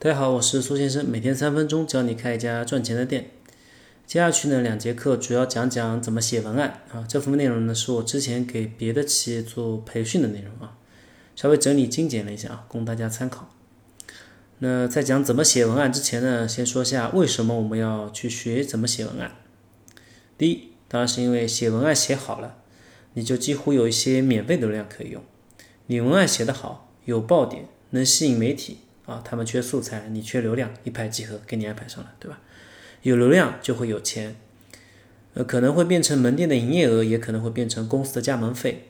大家好，我是苏先生，每天三分钟教你开一家赚钱的店。接下去呢，两节课主要讲讲怎么写文案啊。这部分内容呢，是我之前给别的企业做培训的内容啊，稍微整理精简了一下啊，供大家参考。那在讲怎么写文案之前呢，先说下为什么我们要去学怎么写文案。第一，当然是因为写文案写好了，你就几乎有一些免费流量可以用。你文案写得好，有爆点，能吸引媒体。啊，他们缺素材，你缺流量，一拍即合，给你安排上了，对吧？有流量就会有钱，呃，可能会变成门店的营业额，也可能会变成公司的加盟费。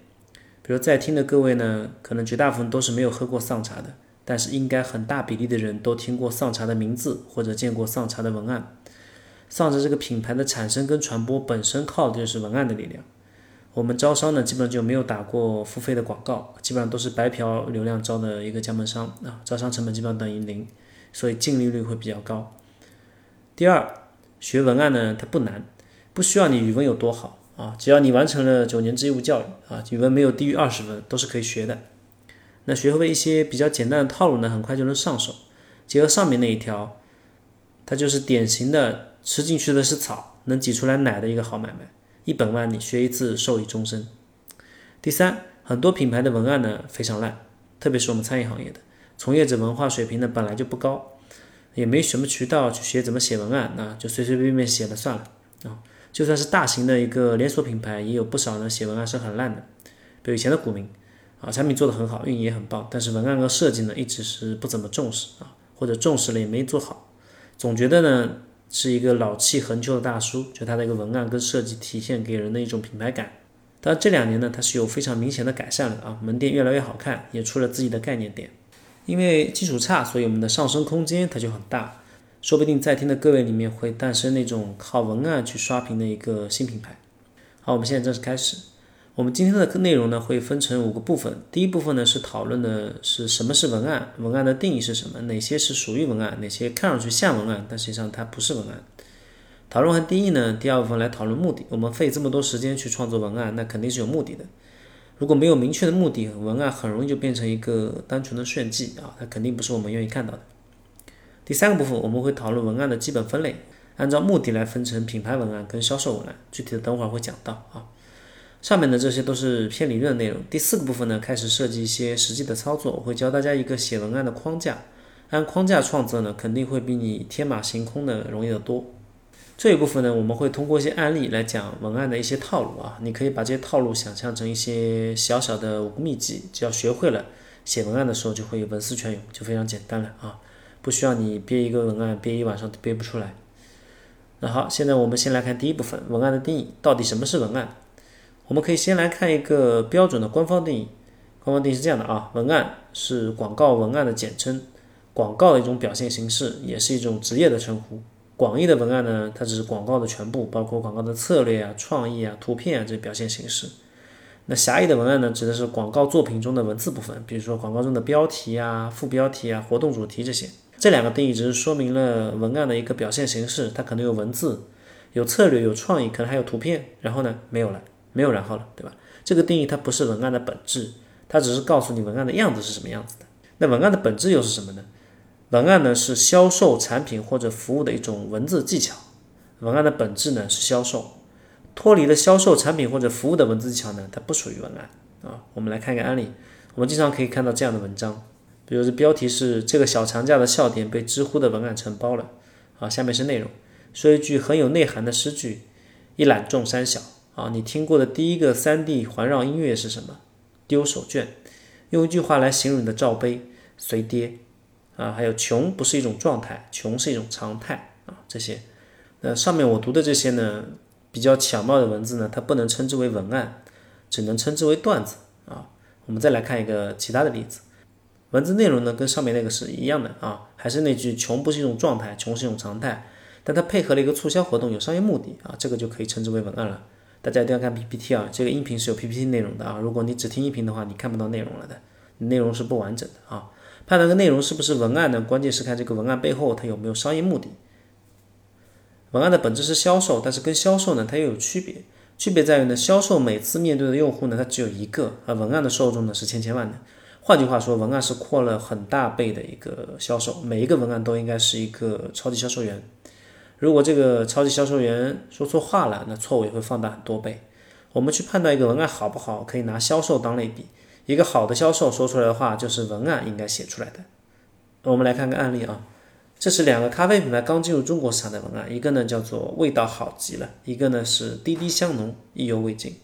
比如在听的各位呢，可能绝大部分都是没有喝过丧茶的，但是应该很大比例的人都听过丧茶的名字，或者见过丧茶的文案。丧茶这个品牌的产生跟传播本身靠的就是文案的力量。我们招商呢，基本上就没有打过付费的广告，基本上都是白嫖流量招的一个加盟商啊，招商成本基本上等于零，所以净利率会比较高。第二，学文案呢，它不难，不需要你语文有多好啊，只要你完成了九年制义务教育啊，语文没有低于二十分都是可以学的。那学会一些比较简单的套路呢，很快就能上手。结合上面那一条，它就是典型的吃进去的是草，能挤出来奶的一个好买卖。一本万利，学一次受益终身。第三，很多品牌的文案呢非常烂，特别是我们餐饮行业的从业者文化水平呢本来就不高，也没什么渠道去学怎么写文案，那就随随便便写了算了啊。就算是大型的一个连锁品牌，也有不少呢写文案是很烂的，比如以前的股民啊，产品做得很好，运营也很棒，但是文案和设计呢一直是不怎么重视啊，或者重视了也没做好，总觉得呢。是一个老气横秋的大叔，就他的一个文案跟设计体现给人的一种品牌感。但这两年呢，它是有非常明显的改善了啊，门店越来越好看，也出了自己的概念店。因为基础差，所以我们的上升空间它就很大，说不定在听的各位里面会诞生那种靠文案去刷屏的一个新品牌。好，我们现在正式开始。我们今天的内容呢，会分成五个部分。第一部分呢，是讨论的是什么是文案，文案的定义是什么，哪些是属于文案，哪些看上去像文案，但实际上它不是文案。讨论完定义呢，第二部分来讨论目的。我们费这么多时间去创作文案，那肯定是有目的的。如果没有明确的目的，文案很容易就变成一个单纯的炫技啊，它肯定不是我们愿意看到的。第三个部分我们会讨论文案的基本分类，按照目的来分成品牌文案跟销售文案，具体的等会儿会讲到啊。上面的这些都是偏理论的内容。第四个部分呢，开始设计一些实际的操作，我会教大家一个写文案的框架。按框架创作呢，肯定会比你天马行空的容易得多。这一部分呢，我们会通过一些案例来讲文案的一些套路啊。你可以把这些套路想象成一些小小的武功秘籍，只要学会了，写文案的时候就会文思泉涌，就非常简单了啊，不需要你憋一个文案憋一晚上都憋不出来。那好，现在我们先来看第一部分，文案的定义，到底什么是文案？我们可以先来看一个标准的官方定义。官方定义是这样的啊，文案是广告文案的简称，广告的一种表现形式，也是一种职业的称呼。广义的文案呢，它只是广告的全部，包括广告的策略啊、创意啊、图片啊这些表现形式。那狭义的文案呢，指的是广告作品中的文字部分，比如说广告中的标题啊、副标题啊、活动主题这些。这两个定义只是说明了文案的一个表现形式，它可能有文字、有策略、有创意，可能还有图片，然后呢，没有了。没有然后了，对吧？这个定义它不是文案的本质，它只是告诉你文案的样子是什么样子的。那文案的本质又是什么呢？文案呢是销售产品或者服务的一种文字技巧。文案的本质呢是销售，脱离了销售产品或者服务的文字技巧呢，它不属于文案啊。我们来看一个案例，我们经常可以看到这样的文章，比如这标题是这个小长假的笑点被知乎的文案承包了啊。下面是内容，说一句很有内涵的诗句：一览众山小。啊，你听过的第一个三 D 环绕音乐是什么？丢手绢。用一句话来形容你的罩杯，随跌。啊，还有穷不是一种状态，穷是一种常态。啊，这些。那上面我读的这些呢，比较巧妙的文字呢，它不能称之为文案，只能称之为段子。啊，我们再来看一个其他的例子，文字内容呢跟上面那个是一样的。啊，还是那句，穷不是一种状态，穷是一种常态。但它配合了一个促销活动，有商业目的。啊，这个就可以称之为文案了。大家一定要看 PPT 啊，这个音频是有 PPT 内容的啊。如果你只听音频的话，你看不到内容了的，内容是不完整的啊。判断个内容是不是文案呢？关键是看这个文案背后它有没有商业目的。文案的本质是销售，但是跟销售呢它又有区别。区别在于呢，销售每次面对的用户呢它只有一个，而文案的受众呢是千千万的。换句话说，文案是扩了很大倍的一个销售，每一个文案都应该是一个超级销售员。如果这个超级销售员说错话了，那错误也会放大很多倍。我们去判断一个文案好不好，可以拿销售当类比。一个好的销售说出来的话，就是文案应该写出来的。我们来看个案例啊，这是两个咖啡品牌刚进入中国市场的文案，一个呢叫做味道好极了，一个呢是滴滴香浓意犹未尽。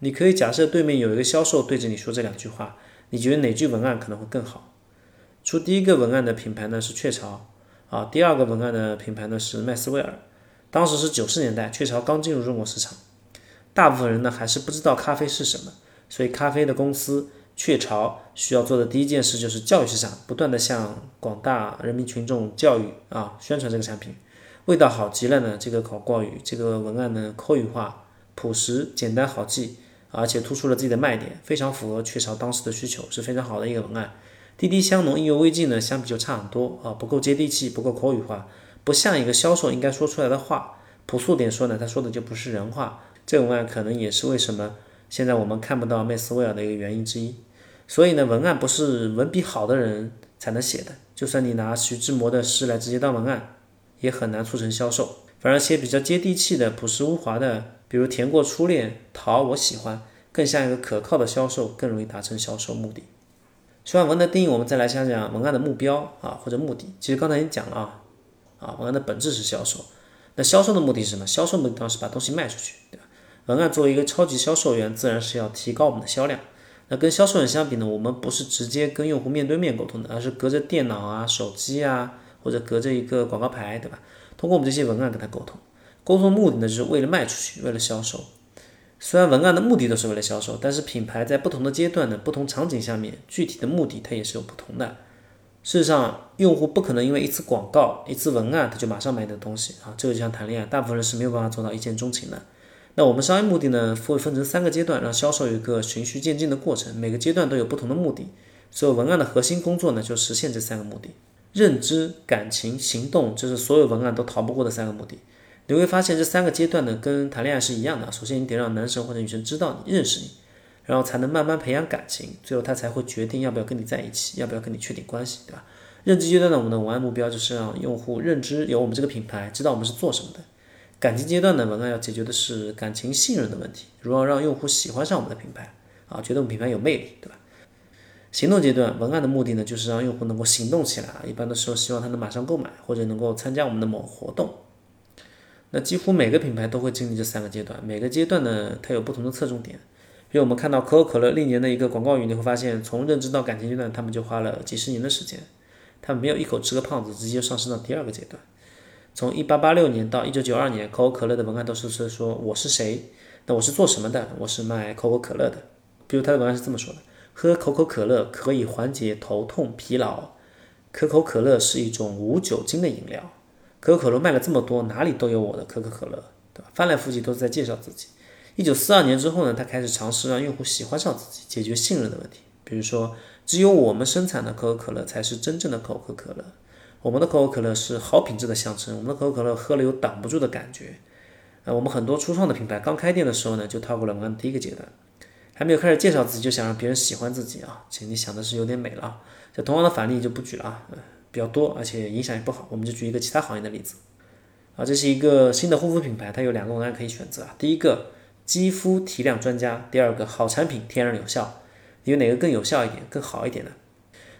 你可以假设对面有一个销售对着你说这两句话。你觉得哪句文案可能会更好？出第一个文案的品牌呢是雀巢啊，第二个文案的品牌呢是麦斯威尔。当时是九十年代，雀巢刚进入中国市场，大部分人呢还是不知道咖啡是什么，所以咖啡的公司雀巢需要做的第一件事就是教育市场，不断的向广大人民群众教育啊宣传这个产品。味道好极了呢，这个广告语，这个文案呢口语化、朴实、简单好记。而且突出了自己的卖点，非常符合雀巢当时的需求，是非常好的一个文案。滴滴香浓意犹未尽呢，相比就差很多啊，不够接地气，不够口语化，不像一个销售应该说出来的话。朴素点说呢，他说的就不是人话。这个文案可能也是为什么现在我们看不到麦斯威尔的一个原因之一。所以呢，文案不是文笔好的人才能写的，就算你拿徐志摩的诗来直接当文案，也很难促成销售。反而写比较接地气的、朴实无华的。比如甜过初恋，桃我喜欢，更像一个可靠的销售，更容易达成销售目的。说完文的定义，我们再来想想文案的目标啊或者目的。其实刚才已经讲了啊，啊文案的本质是销售，那销售的目的是什么？销售目的当然是把东西卖出去，对吧？文案作为一个超级销售员，自然是要提高我们的销量。那跟销售员相比呢，我们不是直接跟用户面对面沟通的，而是隔着电脑啊、手机啊，或者隔着一个广告牌，对吧？通过我们这些文案跟他沟通。沟通目的呢，就是为了卖出去，为了销售。虽然文案的目的都是为了销售，但是品牌在不同的阶段呢、不同场景下面，具体的目的它也是有不同的。事实上，用户不可能因为一次广告、一次文案，他就马上买你的东西啊。这个就像谈恋爱，大部分人是没有办法做到一见钟情的。那我们商业目的呢，会分成三个阶段，让销售有一个循序渐进的过程。每个阶段都有不同的目的。所有文案的核心工作呢，就实现这三个目的：认知、感情、行动，这是所有文案都逃不过的三个目的。你会发现这三个阶段呢，跟谈恋爱是一样的。首先，你得让男生或者女生知道你认识你，然后才能慢慢培养感情，最后他才会决定要不要跟你在一起，要不要跟你确定关系，对吧？认知阶段呢，我们的文案目标就是让用户认知有我们这个品牌，知道我们是做什么的。感情阶段呢，文案要解决的是感情信任的问题，如何让用户喜欢上我们的品牌啊，觉得我们品牌有魅力，对吧？行动阶段，文案的目的呢，就是让用户能够行动起来啊，一般的时候希望他能马上购买，或者能够参加我们的某活动。那几乎每个品牌都会经历这三个阶段，每个阶段呢，它有不同的侧重点。比如我们看到可口可乐历年的一个广告语，你会发现，从认知到感情阶段，他们就花了几十年的时间，他们没有一口吃个胖子，直接上升到第二个阶段。从1886年到1992年，可口可乐的文案都是是说我是谁，那我是做什么的？我是卖可口可乐的。比如它的文案是这么说的：喝可口可乐可以缓解头痛疲劳，可口可乐是一种无酒精的饮料。可口可乐卖了这么多，哪里都有我的可口可乐，对吧？翻来覆去都是在介绍自己。一九四二年之后呢，他开始尝试让用户喜欢上自己，解决信任的问题。比如说，只有我们生产的可口可乐才是真正的可口可乐，我们的可口可乐是好品质的象征，我们的可口可乐喝了有挡不住的感觉。呃，我们很多初创的品牌刚开店的时候呢，就跳过了我们第一个阶段，还没有开始介绍自己，就想让别人喜欢自己啊，请你想的是有点美了。这同样的反例就不举了啊。比较多，而且影响也不好。我们就举一个其他行业的例子，啊，这是一个新的护肤品牌，它有两个文案可以选择啊。第一个，肌肤提亮专家；第二个，好产品，天然有效。有哪个更有效一点，更好一点呢？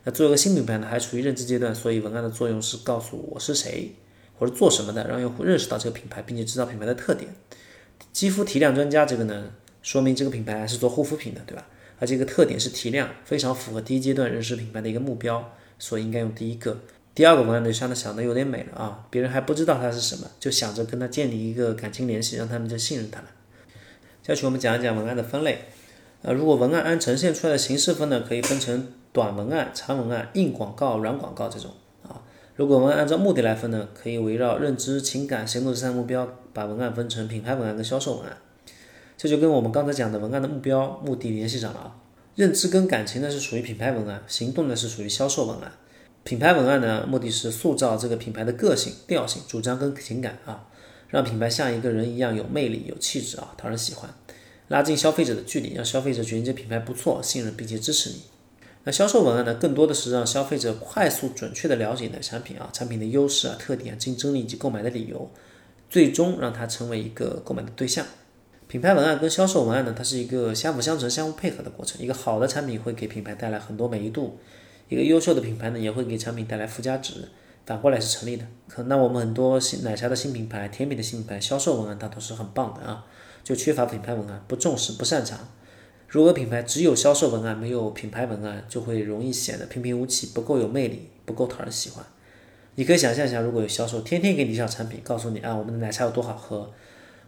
那作为一个新品牌呢，还处于认知阶段，所以文案的作用是告诉我是谁，或者做什么的，让用户认识到这个品牌，并且知道品牌的特点。肌肤提亮专家这个呢，说明这个品牌是做护肤品的，对吧？而这个特点是提亮，非常符合第一阶段认识品牌的一个目标。所以应该用第一个，第二个文案对象呢想的有点美了啊，别人还不知道它是什么，就想着跟他建立一个感情联系，让他们就信任他了。下去我们讲一讲文案的分类，呃，如果文案按呈现出来的形式分呢，可以分成短文案、长文案、硬广告、软广告这种啊。如果文案按照目的来分呢，可以围绕认知、情感、行动这三个目标，把文案分成品牌文案跟销售文案。这就跟我们刚才讲的文案的目标、目的联系上了啊。认知跟感情呢是属于品牌文案，行动呢是属于销售文案。品牌文案呢，目的是塑造这个品牌的个性、调性、主张跟情感啊，让品牌像一个人一样有魅力、有气质啊，讨人喜欢，拉近消费者的距离，让消费者觉得这品牌不错、信任并且支持你。那销售文案呢，更多的是让消费者快速准确的了解你的产品啊，产品的优势啊、特点、啊、竞争力以及购买的理由，最终让他成为一个购买的对象。品牌文案跟销售文案呢，它是一个相辅相成、相互配合的过程。一个好的产品会给品牌带来很多美誉度，一个优秀的品牌呢，也会给产品带来附加值。反过来是成立的。可那我们很多新奶茶的新品牌、甜品的新品牌，销售文案它都是很棒的啊，就缺乏品牌文案，不重视、不擅长。如果品牌只有销售文案，没有品牌文案，就会容易显得平平无奇，不够有魅力，不够讨人喜欢。你可以想象一下，如果有销售天天给你介绍产品，告诉你啊，我们的奶茶有多好喝。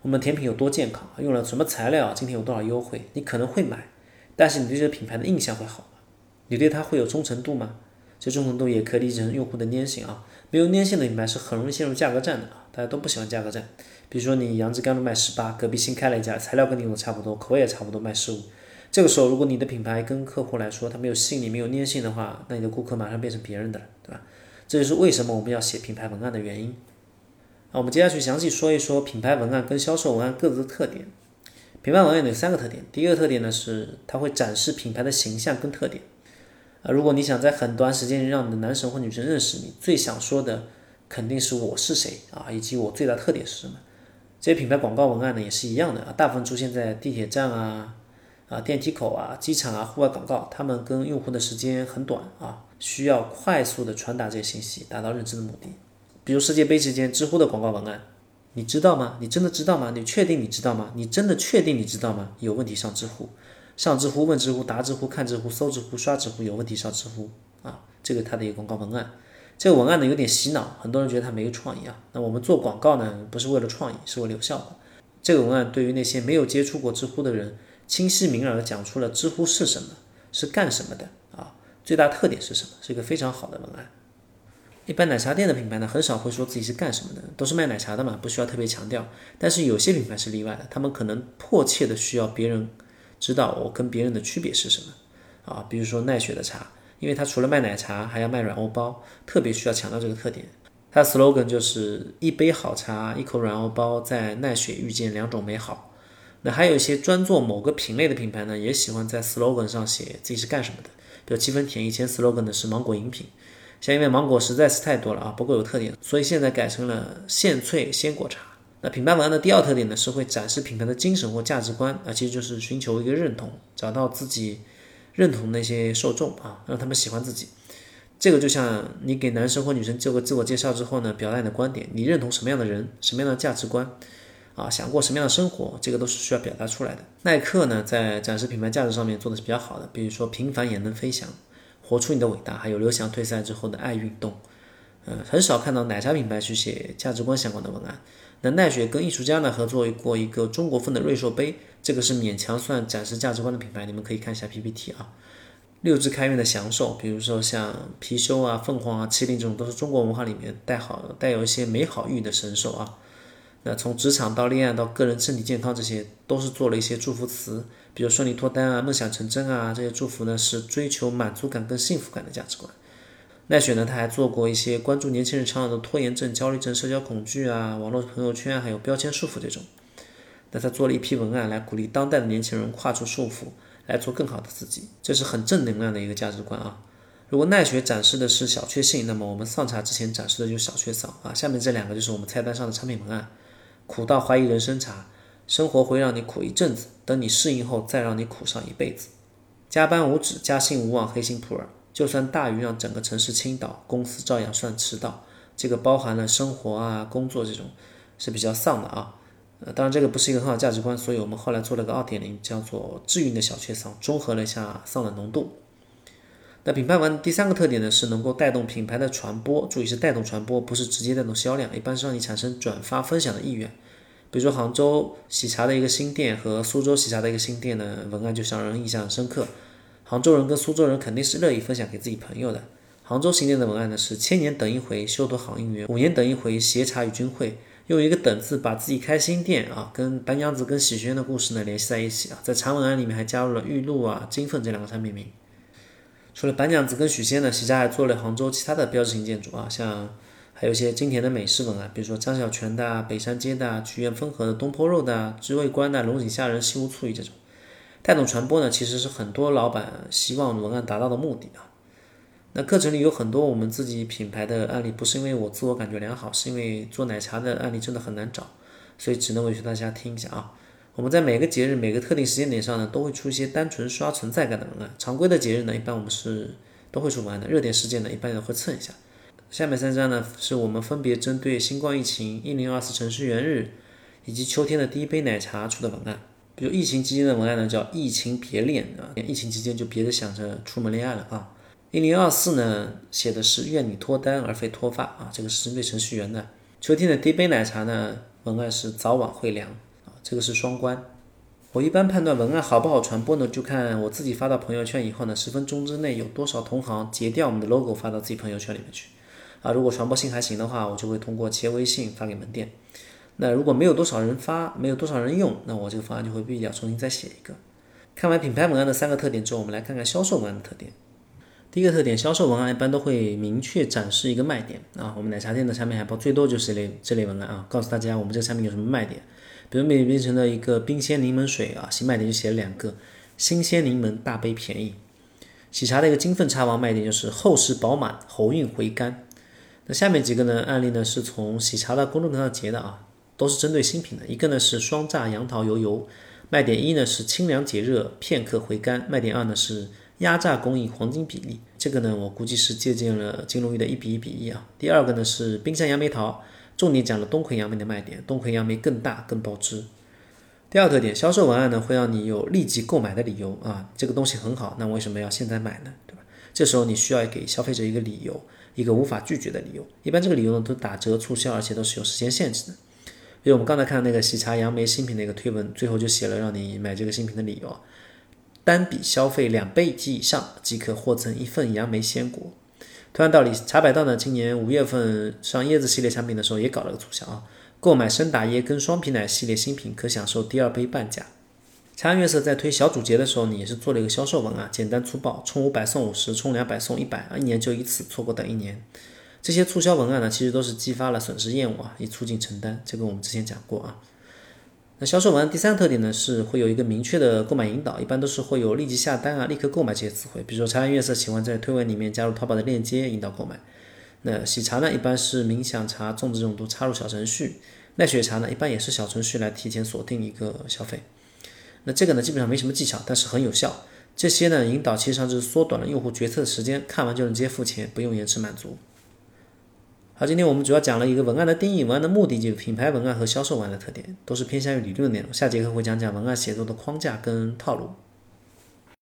我们甜品有多健康，用了什么材料？今天有多少优惠？你可能会买，但是你对这个品牌的印象会好吗？你对它会有忠诚度吗？这忠诚度也可以理解成用户的粘性啊。没有粘性的品牌是很容易陷入价格战的啊，大家都不喜欢价格战。比如说你杨枝甘露卖十八，隔壁新开了一家，材料跟你用的差不多，口味也差不多，卖十五。这个时候，如果你的品牌跟客户来说它没有吸引力、没有粘性的话，那你的顾客马上变成别人的了，对吧？这就是为什么我们要写品牌文案的原因。啊，我们接下去详细说一说品牌文案跟销售文案各自的特点。品牌文案有三个特点，第一个特点呢是它会展示品牌的形象跟特点。啊，如果你想在很短时间让你的男神或女神认识你，最想说的肯定是我是谁啊，以及我最大特点是什么。这些品牌广告文案呢也是一样的啊，大部分出现在地铁站啊、啊电梯口啊、机场啊、户外广告，他们跟用户的时间很短啊，需要快速的传达这些信息，达到认知的目的。比如世界杯期间，知乎的广告文案，你知道吗？你真的知道吗？你确定你知道吗？你真的确定你知道吗？有问题上知乎，上知乎，问知乎，答知乎，看知乎，搜知乎，刷知乎，有问题上知乎啊！这个它的一个广告文案，这个文案呢有点洗脑，很多人觉得它没有创意啊。那我们做广告呢，不是为了创意，是为了有效果。这个文案对于那些没有接触过知乎的人，清晰明了的讲出了知乎是什么，是干什么的啊？最大特点是什么？是一个非常好的文案。一般奶茶店的品牌呢，很少会说自己是干什么的，都是卖奶茶的嘛，不需要特别强调。但是有些品牌是例外的，他们可能迫切的需要别人知道我跟别人的区别是什么啊。比如说奈雪的茶，因为它除了卖奶茶，还要卖软欧包，特别需要强调这个特点。它的 slogan 就是一杯好茶，一口软欧包，在奈雪遇见两种美好。那还有一些专做某个品类的品牌呢，也喜欢在 slogan 上写自己是干什么的。比如七分甜，以前 slogan 的是芒果饮品。像因为芒果实在是太多了啊，不够有特点，所以现在改成了现萃鲜果茶。那品牌文案的第二特点呢，是会展示品牌的精神或价值观啊，其实就是寻求一个认同，找到自己认同那些受众啊，让他们喜欢自己。这个就像你给男生或女生做个自我介绍之后呢，表达你的观点，你认同什么样的人，什么样的价值观啊，想过什么样的生活，这个都是需要表达出来的。耐克呢，在展示品牌价值上面做的是比较好的，比如说平凡也能飞翔。活出你的伟大，还有刘翔退赛之后的爱运动，呃，很少看到奶茶品牌去写价值观相关的文案。那奈雪跟艺术家呢合作过一个中国风的瑞兽杯，这个是勉强算展示价值观的品牌，你们可以看一下 PPT 啊。六只开运的祥兽，比如说像貔貅啊、凤凰啊、麒麟这种，都是中国文化里面带好带有一些美好寓意的神兽啊。那从职场到恋爱到个人身体健康，这些都是做了一些祝福词，比如顺利脱单啊、梦想成真啊，这些祝福呢是追求满足感跟幸福感的价值观。奈雪呢，他还做过一些关注年轻人常有的拖延症、焦虑症、社交恐惧啊、网络朋友圈还有标签束缚这种。那他做了一批文案来鼓励当代的年轻人跨出束缚，来做更好的自己，这是很正能量的一个价值观啊。如果奈雪展示的是小确幸，那么我们上茶之前展示的就是小确丧啊。下面这两个就是我们菜单上的产品文案。苦到怀疑人生茶，生活会让你苦一阵子，等你适应后再让你苦上一辈子。加班无止，加薪无望，黑心普洱。就算大雨让整个城市倾倒，公司照样算迟到。这个包含了生活啊、工作这种是比较丧的啊。呃，当然这个不是一个很好价值观，所以我们后来做了个二点零，叫做治愈的小确丧，综合了一下丧的浓度。品牌文第三个特点呢，是能够带动品牌的传播。注意是带动传播，不是直接带动销量，一般是让你产生转发分享的意愿。比如说杭州喜茶的一个新店和苏州喜茶的一个新店呢，文案就让人印象深刻。杭州人跟苏州人肯定是乐意分享给自己朋友的。杭州新店的文案呢是千年等一回，修得好姻缘；五年等一回，协茶与君会。用一个等字把自己开新店啊，跟白娘子跟许仙的故事呢联系在一起啊。在长文案里面还加入了玉露啊、金凤这两个产品名。除了白娘子跟许仙呢，许家还做了杭州其他的标志性建筑啊，像还有一些经典的美食文案，比如说张小泉的、北山街的、曲苑风和的、东坡肉的、知味观的、龙井虾仁、西湖醋鱼这种。带动传播呢，其实是很多老板希望文案达到的目的啊。那课程里有很多我们自己品牌的案例，不是因为我自我感觉良好，是因为做奶茶的案例真的很难找，所以只能委屈大家听一下啊。我们在每个节日、每个特定时间点上呢，都会出一些单纯刷存在感的文案。常规的节日呢，一般我们是都会出文案的。热点事件呢，一般也会蹭一下。下面三张呢，是我们分别针对新冠疫情、一零二四城市元日以及秋天的第一杯奶茶出的文案。比如疫情期间的文案呢，叫“疫情别恋”啊，疫情期间就别想着出门恋爱了啊。一零二四呢，写的是愿你脱单而非脱发啊，这个是针对程序员的。秋天的第一杯奶茶呢，文案是早晚会凉，这个是双关。我一般判断文案好不好传播呢，就看我自己发到朋友圈以后呢，十分钟之内有多少同行截掉我们的 logo 发到自己朋友圈里面去啊。如果传播性还行的话，我就会通过企业微信发给门店。那如果没有多少人发，没有多少人用，那我这个方案就会必要重新再写一个。看完品牌文案的三个特点之后，我们来看看销售文案的特点。第一个特点，销售文案一般都会明确展示一个卖点啊。我们奶茶店的产品海报最多就是这类这类文案啊，告诉大家我们这个产品有什么卖点。比如美冰城的一个冰鲜柠檬水啊，新卖点就写了两个：新鲜柠檬大杯便宜。喜茶的一个金凤茶王卖点就是厚实饱满，喉韵回甘。那下面几个呢案例呢是从喜茶的公众平台截的啊，都是针对新品的。一个呢是双榨杨桃油油，卖点一呢是清凉解热，片刻回甘；卖点二呢是。压榨工艺黄金比例，这个呢，我估计是借鉴了金龙玉的一比一比一啊。第二个呢是冰山杨梅桃，重点讲了东魁杨梅的卖点，东魁杨梅更大更爆汁。第二特点，销售文案呢会让你有立即购买的理由啊，这个东西很好，那为什么要现在买呢？对吧？这时候你需要给消费者一个理由，一个无法拒绝的理由。一般这个理由呢都打折促销，而且都是有时间限制的。比如我们刚才看那个喜茶杨梅新品的一个推文，最后就写了让你买这个新品的理由。单笔消费两倍及以上即可获赠一份杨梅鲜果。同样道理，茶百道呢，今年五月份上椰子系列产品的时候也搞了个促销啊，购买生打椰跟双皮奶系列新品可享受第二杯半价。茶颜悦色在推小主节的时候，呢也是做了一个销售文案，简单粗暴，充五百送五十，充两百送一百啊，一年就一次，错过等一年。这些促销文案呢，其实都是激发了损失厌恶啊，以促进承担。这个我们之前讲过啊。那销售文第三个特点呢，是会有一个明确的购买引导，一般都是会有立即下单啊、立刻购买这些词汇。比如说茶颜悦色喜欢在推文里面加入淘宝的链接引导购买。那喜茶呢，一般是冥想茶粽子用度插入小程序。奈雪茶呢，一般也是小程序来提前锁定一个消费。那这个呢，基本上没什么技巧，但是很有效。这些呢，引导其实上就是缩短了用户决策的时间，看完就能直接付钱，不用延迟满足。好，今天我们主要讲了一个文案的定义，文案的目的，就是品牌文案和销售文案的特点，都是偏向于理论的内容。下节课会讲讲文案写作的框架跟套路。